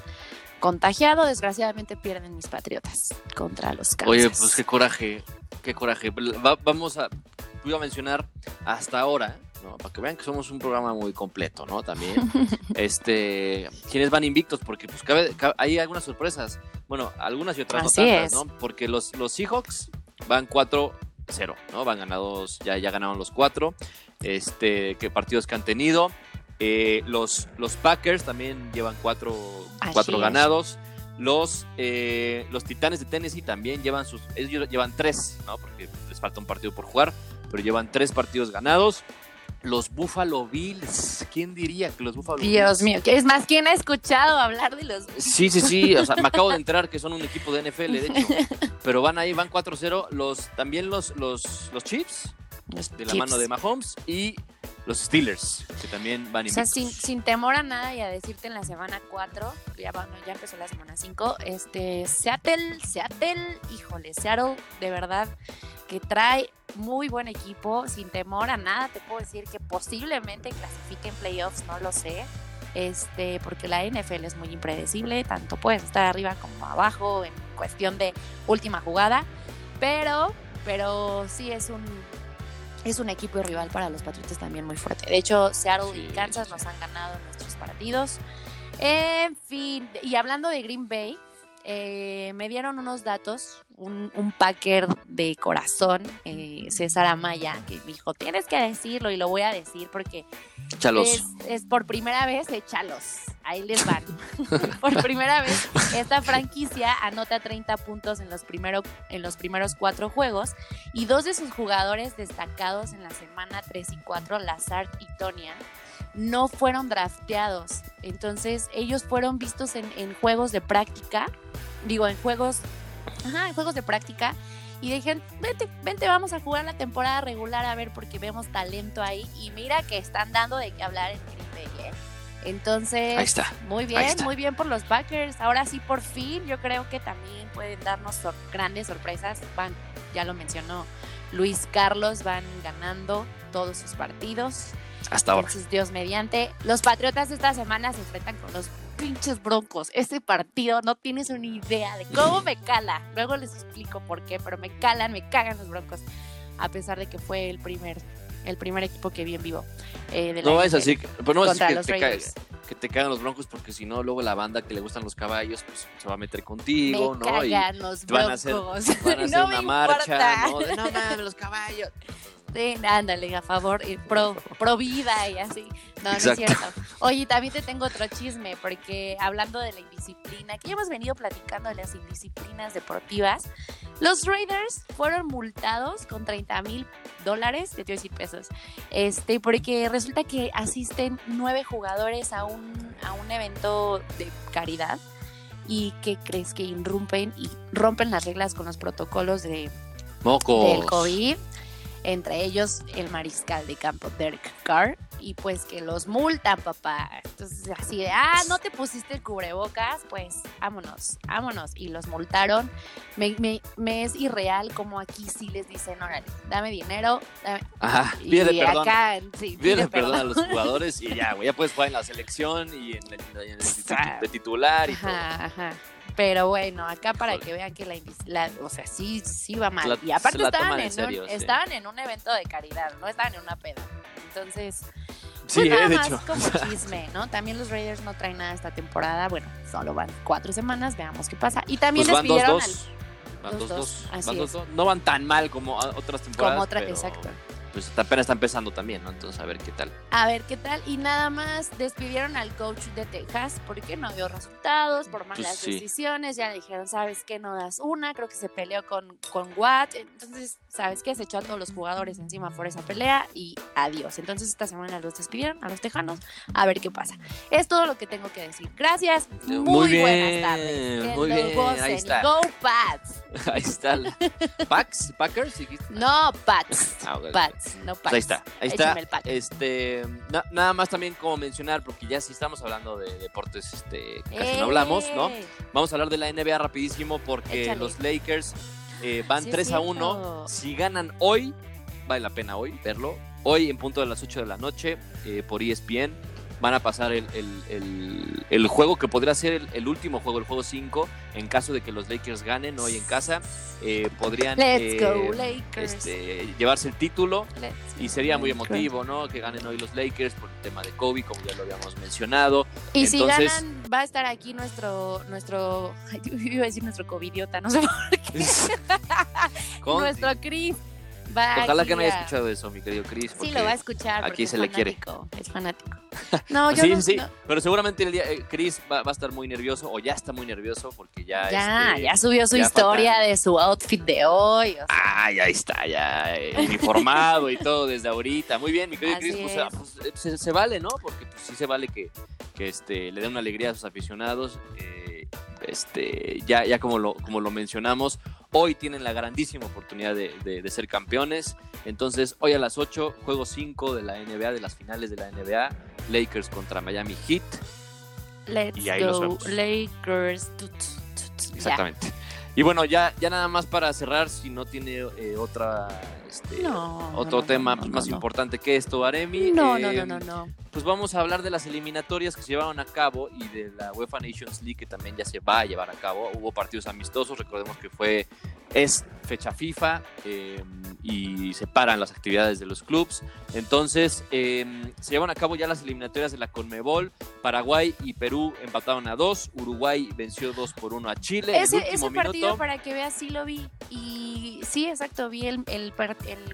contagiado. Desgraciadamente pierden mis Patriotas contra los Kansas. Oye, pues qué coraje, qué coraje. Va- vamos a, iba a mencionar hasta ahora, ¿no? para que vean que somos un programa muy completo, ¿no? También, [LAUGHS] este, quienes van invictos, porque pues cabe- cabe- hay algunas sorpresas, bueno, algunas y otras Así no tantas, es. ¿no? Porque los, los Seahawks van 4-0, ¿no? Van ganados, ya, ya ganaron los cuatro, este, que partidos que han tenido. Eh, los, los Packers también llevan cuatro, cuatro ganados. Los, eh, los Titanes de Tennessee también llevan sus. Ellos llevan tres, ¿no? Porque les falta un partido por jugar, pero llevan tres partidos ganados. Los Buffalo Bills. ¿Quién diría que los Buffalo Dios Bills? mío, que es más, ¿quién ha escuchado hablar de los Sí, sí, sí. O sea, me acabo de enterar que son un equipo de NFL, de hecho. [LAUGHS] Pero van ahí, van 4-0. Los, también los, los, los Chiefs, de la Chiefs? mano de Mahomes. Y los Steelers, que también van O sea, sin, sin temor a nada y a decirte en la semana 4, ya, bueno, ya empezó la semana 5, este, Seattle, Seattle, híjole, Seattle, de verdad, que trae muy buen equipo, sin temor a nada, te puedo decir que posiblemente clasifique en playoffs, no lo sé, este, porque la NFL es muy impredecible, tanto puedes estar arriba como abajo en cuestión de última jugada, pero, pero sí es un, es un equipo rival para los Patriotas también muy fuerte. De hecho, Seattle Sí, y Kansas nos han ganado nuestros partidos. En fin, y hablando de Green Bay, eh, me dieron unos datos, un, un Packer de corazón, eh, César Amaya, que me dijo, tienes que decirlo y lo voy a decir porque Chalos. es, es por primera vez, échalos. Ahí les van. [LAUGHS] por primera vez, esta franquicia anota 30 puntos en los, primero, en los primeros cuatro juegos y dos de sus jugadores destacados en la semana 3 y 4, Lazard y Tonya, no fueron drafteados. Entonces, ellos fueron vistos en, en juegos de práctica, digo, en juegos, ajá, juegos de práctica. Y dijeron, vente, vente, vamos a jugar la temporada regular a ver porque vemos talento ahí. Y mira que están dando de qué hablar en Green Bay, ¿eh? Entonces, Ahí está. muy bien, está. muy bien por los Packers. Ahora sí, por fin, yo creo que también pueden darnos sor- grandes sorpresas. Van, ya lo mencionó Luis Carlos, van ganando todos sus partidos. Hasta ahora. Entonces, Dios mediante. Los Patriotas esta semana se enfrentan con los pinches broncos. Este partido no tienes una idea de cómo me cala. Luego les explico por qué, pero me calan, me cagan los broncos. A pesar de que fue el primer, el primer equipo que vi en vivo. eh, de la No es así, que- pero no es contra que los te, Raiders. ca- que te cagan los broncos porque si no, luego la banda que le gustan los caballos pues, se va a meter contigo, me ¿no? Y cagan los van a broncos. hacer, van a hacer [LAUGHS] no una marcha, importa. ¿no? De, no los caballos. Estén, ándale, a favor, eh, pro, pro vida y así. No, no es Exacto. cierto. Oye, también te tengo otro chisme, porque hablando de la indisciplina, que ya hemos venido platicando de las indisciplinas deportivas, los Raiders fueron multados con 30 mil dólares, te quiero decir pesos, este, porque resulta que asisten nueve jugadores a un, a un evento de caridad y que crees que irrumpen y rompen las reglas con los protocolos de, Mocos. del COVID, entre ellos el mariscal de campo Derek Carr, y pues que los multan, papá. Entonces, así de, ah, no te pusiste el cubrebocas, pues vámonos, vámonos. Y los multaron. Me, me- me es irreal como aquí sí les dicen, órale, dame dinero, dame. Ajá, Y pídele perdón. acá, sí, Pídele pide perdón a los [LAUGHS] jugadores y ya, güey. Ya puedes jugar en la selección y en el, en el instituto de titular y todo. Ajá, ajá. Pero bueno, acá para que vean que la, la- o sea, sí, sí va mal. La- y aparte estaban en, en serio, un, sí. estaban en un evento de caridad, no estaban en una peda. Entonces, Sí, pues nada eh, de más hecho. como [LAUGHS] chisme, ¿no? También los Raiders no traen nada esta temporada. Bueno, solo van cuatro semanas, veamos qué pasa. Y también Pues van dos, despidieron dos. Van Dos, dos, dos, dos. así Van dos, es. dos. No van tan mal como otras temporadas. como otra, pero, exacto. Pues apenas está empezando también, ¿no? Entonces, a ver qué tal. A ver qué tal. Y nada más despidieron al coach de Texas porque no dio resultados, por malas Pues sí. decisiones. Ya le dijeron, ¿sabes qué? No das una. Creo que se peleó con, con Watt. Entonces, ¿sabes qué? Se echó a todos los jugadores encima por esa pelea y adiós. Entonces, esta semana los despidieron a los tejanos. A ver qué pasa. Es todo lo que tengo que decir. Gracias. Muy, Muy bien, buenas tardes. Que muy bien, gocen ahí y está. Go Pats. [LAUGHS] Ahí está. la- ¿Pax? ¿Packers? No Pats. Ah. Pats, no Pats. Pues ahí está, ahí está. Échame el pack. Este, na- nada más también como mencionar, porque ya sí estamos hablando de deportes, este, casi no hablamos, ¿no? ¡Eh! Vamos a hablar de la NBA rapidísimo porque Échale. los Lakers eh, van Sí es 3 a cierto. 1. Si ganan hoy, vale la pena hoy verlo. Hoy en punto de las 8 de la noche eh, por ESPN van a pasar el, el- el- el juego que podría ser el, el último juego, el juego 5, en caso de que los Lakers ganen hoy en casa. eh, podrían Let's eh, go, Lakers. este, llevarse el título Let's y go, sería muy emotivo, ¿no? Que ganen hoy los Lakers por el tema de Kobe, como ya lo habíamos mencionado. Y si ganan, va a estar aquí nuestro, nuestro, [LAUGHS] iba a decir nuestro covidiota, no sé por qué, [LAUGHS] nuestro Chris. Va Ojalá que no haya escuchado eso, mi querido Chris. Sí, lo va a escuchar. aquí es se le quiere. Es fanático. [LAUGHS] No, yo sí, no, sí, no. pero seguramente el día, eh, Chris va, va a estar muy nervioso o ya está muy nervioso porque ya. Ya, este, ya subió su ya historia faltan- de su outfit de hoy. o sea, Ah, ya está, ya eh, uniformado y todo desde ahorita. Muy bien, mi querido Así Chris, pues, es. ah, pues, eh, se, se vale, ¿no? Porque pues, sí se vale que, que este, le den una alegría a sus aficionados. eh, este, ya, ya como lo, como lo mencionamos, hoy tienen la grandísima oportunidad de, de- de ser campeones. Entonces, hoy a las 8, juego 5 de la NBA, de las finales de la NBA, Lakers contra Miami Heat. let's y ahí los go, vemos. Lakers. Exactamente. Y bueno, ya, ya nada más para cerrar, si no tiene eh, otra, este, No, otro no, tema no, más importante que esto, Aremi. No, eh, no, no, no, no. Pues vamos a hablar de las eliminatorias que se llevaron a cabo y de la UEFA Nations League que también ya se va a llevar a cabo. Hubo partidos amistosos, recordemos que fue es fecha FIFA eh, y se paran las actividades de los clubes. Entonces eh, se llevan a cabo ya las eliminatorias de la Conmebol. Paraguay y Perú empataron a dos. Uruguay venció 2 por 1 a Chile. Ese, ese partido, minuto. para que veas, sí lo vi. Y sí, exacto, vi el, el,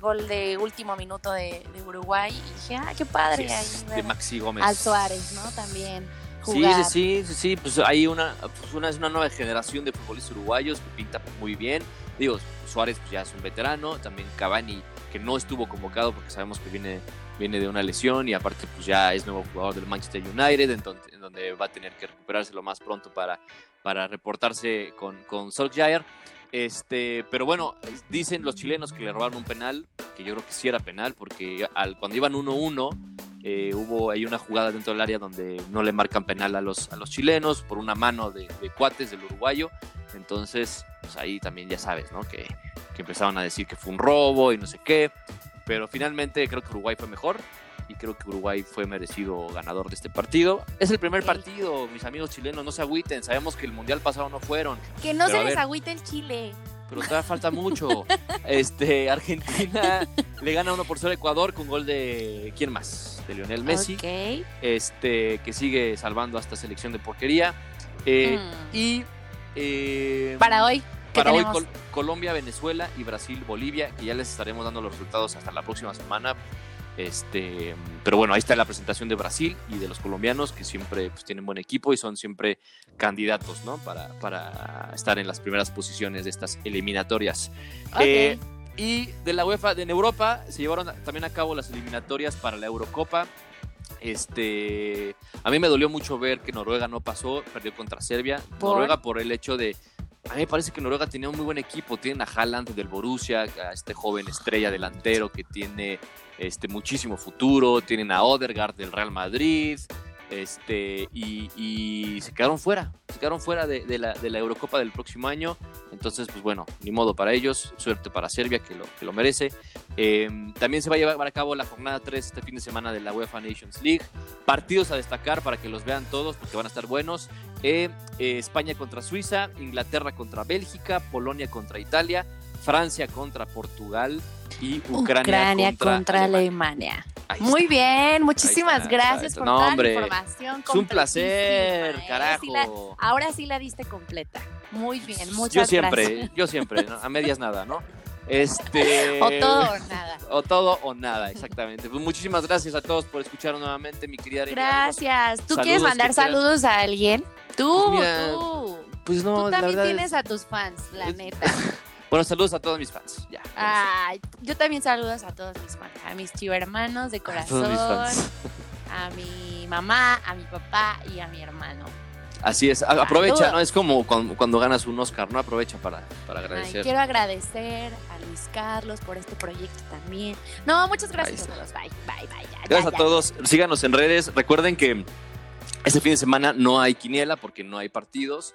gol de último minuto de, de Uruguay y dije, ah, qué padre. Sí, ahí de ver Maxi Gómez. Al Suárez, ¿no? También. Sí, Jugar. sí, sí, sí, sí, pues hay una, pues una, es una nueva generación de futbolistas uruguayos que pinta muy bien. Digo, Suárez pues ya es un veterano, también Cavani que no estuvo convocado porque sabemos que viene, viene de una lesión y aparte pues ya es nuevo jugador del Manchester United, en donde, en donde va a tener que recuperarse lo más pronto para, para reportarse con, con Solskjaer. Este, pero bueno, dicen los chilenos que le robaron un penal, que yo creo que sí era penal, porque al, cuando iban 1-1 eh, hubo ahí una jugada dentro del área donde no le marcan penal a los, a los chilenos por una mano de, de cuates del uruguayo. Entonces, pues ahí también ya sabes, ¿no? Que, que empezaban a decir que fue un robo y no sé qué. Pero finalmente creo que Uruguay fue mejor y creo que Uruguay fue merecido ganador de este partido. Es el primer partido, mis amigos chilenos, no se agüiten. Sabemos que el mundial pasado no fueron, Que no se les agüite el chile. Pero todavía falta mucho. Este, Argentina le gana 1 por 0 a Ecuador con gol de ¿quién más? De Lionel Messi, Ok. este que sigue salvando a esta selección de porquería. Eh, Mm. Y eh, Para hoy. para hoy? Col- Colombia, Venezuela y Brasil, Bolivia, que ya les estaremos dando los resultados hasta la próxima semana. Este, pero bueno, ahí está la presentación de Brasil y de los colombianos que siempre pues, tienen buen equipo y son siempre candidatos, ¿no? Para, para estar en las primeras posiciones de estas eliminatorias. Eh, y de la UEFA, de en Europa, se llevaron también a cabo las eliminatorias para la Eurocopa. Este, a mí me dolió mucho ver que Noruega no pasó, perdió contra Serbia. ¿Por? Noruega por el hecho de, a mí me parece que Noruega tenía un muy buen equipo. Tienen a Haaland del Borussia, a este joven estrella delantero que tiene este, muchísimo futuro. Tienen a Odegaard del Real Madrid. Este, y, se quedaron fuera, se quedaron fuera de, la, Eurocopa del próximo año. Entonces, pues bueno, ni modo para ellos, suerte para Serbia, que lo, que lo merece. Eh, también se va a llevar a cabo la jornada 3 este fin de semana de la UEFA Nations League. Partidos a destacar para que los vean todos, porque van a estar buenos. Eh, eh, España contra Suiza, Inglaterra contra Bélgica, Polonia contra Italia, Francia contra Portugal y Ucrania, Ucrania contra, contra, Alemania. Muy bien, muchísimas gracias por No, toda hombre, la información. Es un placer, ¿eh? carajo. Sí la- ahora sí la diste completa. Muy bien, muchas yo siempre, gracias. yo siempre, ¿no? a medias nada, ¿no? [LAUGHS] Este. O todo o nada. O todo o nada, exactamente. Pues muchísimas gracias a todos por escuchar nuevamente, mi querida. Gracias. ¿Tú Saludos quieres mandar saludos a alguien? Tú, Pues mira, tú. Pues no, Tú también tienes es- a tus fans, la es- neta. [LAUGHS] Bueno, saludos a todos mis fans. Ya. Ay, yo también saludos a todos mis fans, a mis chivermanos de A corazón, a mi mamá, a mi papá y a mi hermano. Así es, aprovecha. ¿no? Es como cuando, cuando ganas un Oscar, ¿no? Aprovecha para, para Ay, agradecer. quiero agradecer a Luis Carlos por este proyecto también. No, muchas gracias a todos. Bye, bye, bye. ya, Gracias ya, a todos. Síganos en redes. Recuerden que este fin de semana no hay quiniela porque no hay partidos.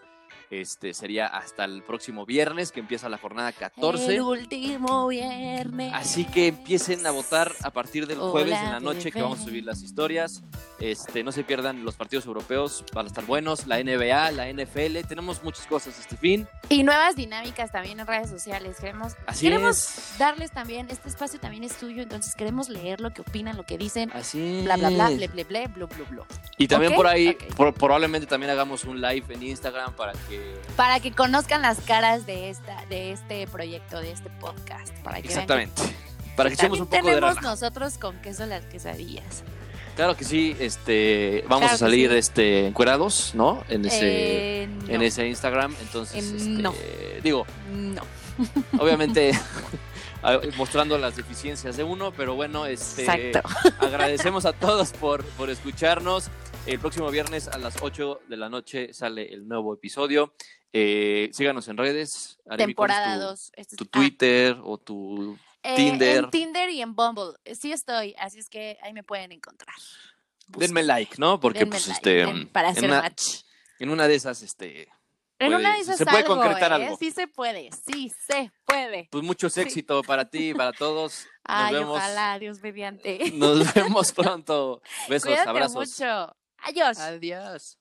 Este sería hasta el próximo viernes que empieza la jornada 14. El último viernes. Así que empiecen a votar a partir del Hola, jueves en la noche que vamos a subir las historias. Este, no se pierdan los partidos europeos, van a estar buenos, la NBA, la NFL, tenemos muchas cosas este fin. Y nuevas dinámicas también en redes sociales. Queremos, Así queremos es. darles también, este espacio también es tuyo, entonces queremos leer lo que opinan, lo que dicen. Así Bla, bla, bla, es. ble, ble, ble, blu, blu, blu. Y también por ahí, por- probablemente también hagamos un live en Instagram para que Para que conozcan las caras de esta, de este proyecto, de este podcast. Para que vean exactamente, para que echemos un poco de tenemos nosotros con queso las quesadillas. Claro que sí, este, vamos Claro a salir sí. este encuerados, ¿no? En ese Eh, no, en ese Instagram, entonces Eh, este, no. digo, no. [LAUGHS] obviamente [LAUGHS] mostrando las deficiencias de uno, pero bueno, este Exacto. agradecemos a todos por, por escucharnos. El próximo viernes a las 8 de la noche sale el nuevo episodio. Eh, síganos en redes. Aremi, ¿cuál es Temporada tu- 2. Este Tu, Twitter o tu Eh, Tinder. En Tinder y en Bumble. Sí estoy, así es que ahí me pueden encontrar. Denme like, ¿no? Porque Denme pues like, este den- para en hacer una, match. en una de esas este En puede- una de esas se puede algo, concretar ¿eh? algo. Sí se puede, sí se puede. pues mucho Sí. éxito para ti y para todos. Nos Ay, vemos. ojalá, Dios mediante. Nos vemos [LAUGHS] pronto. Besos, Cuídate abrazos. mucho. Adiós. Adiós.